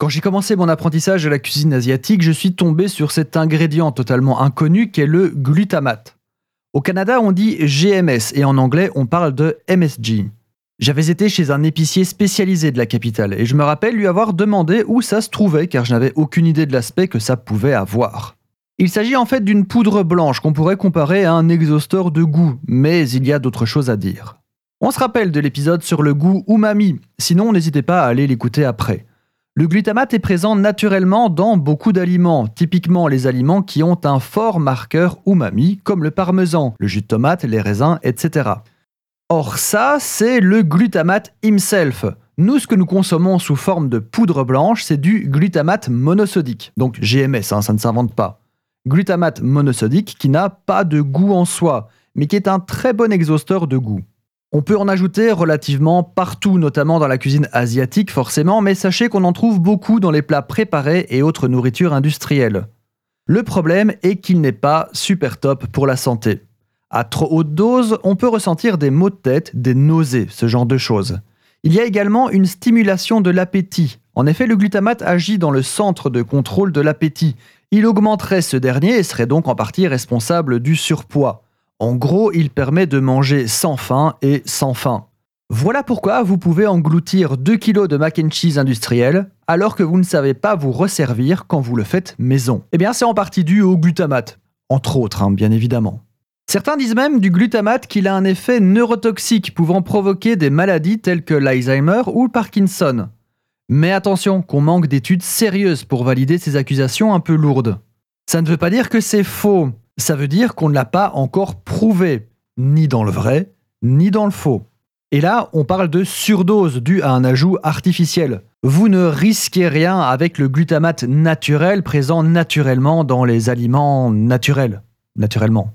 Quand j'ai commencé mon apprentissage de la cuisine asiatique, je suis tombé sur cet ingrédient totalement inconnu qu'est le glutamate. Au Canada, on dit GMS et en anglais, on parle de MSG. J'avais été chez un épicier spécialisé de la capitale et je me rappelle lui avoir demandé où ça se trouvait car je n'avais aucune idée de l'aspect que ça pouvait avoir. Il s'agit en fait d'une poudre blanche qu'on pourrait comparer à un exhausteur de goût, mais il y a d'autres choses à dire. On se rappelle de l'épisode sur le goût umami, sinon n'hésitez pas à aller l'écouter après. Le glutamate est présent naturellement dans beaucoup d'aliments, typiquement les aliments qui ont un fort marqueur umami, comme le parmesan, le jus de tomate, les raisins, etc. Or ça, c'est le glutamate himself. Nous, ce que nous consommons sous forme de poudre blanche, c'est du glutamate monosodique, donc GMS, hein, ça ne s'invente pas. Glutamate monosodique qui n'a pas de goût en soi, mais qui est un très bon exhausteur de goût. On peut en ajouter relativement partout, notamment dans la cuisine asiatique forcément, mais sachez qu'on en trouve beaucoup dans les plats préparés et autres nourritures industrielles. Le problème est qu'il n'est pas super top pour la santé. À trop haute dose, on peut ressentir des maux de tête, des nausées, ce genre de choses. Il y a également une stimulation de l'appétit. En effet, le glutamate agit dans le centre de contrôle de l'appétit. Il augmenterait ce dernier et serait donc en partie responsable du surpoids. En gros, il permet de manger sans faim et sans faim. Voilà pourquoi vous pouvez engloutir 2 kg de mac and cheese industriel alors que vous ne savez pas vous resservir quand vous le faites maison. Eh bien, c'est en partie dû au glutamate, entre autres, hein, bien évidemment. Certains disent même du glutamate qu'il a un effet neurotoxique pouvant provoquer des maladies telles que l'Alzheimer ou le Parkinson. Mais attention, qu'on manque d'études sérieuses pour valider ces accusations un peu lourdes. Ça ne veut pas dire que c'est faux, ça veut dire qu'on ne l'a pas encore ni dans le vrai, ni dans le faux. Et là, on parle de surdose due à un ajout artificiel. Vous ne risquez rien avec le glutamate naturel présent naturellement dans les aliments naturels. Naturellement.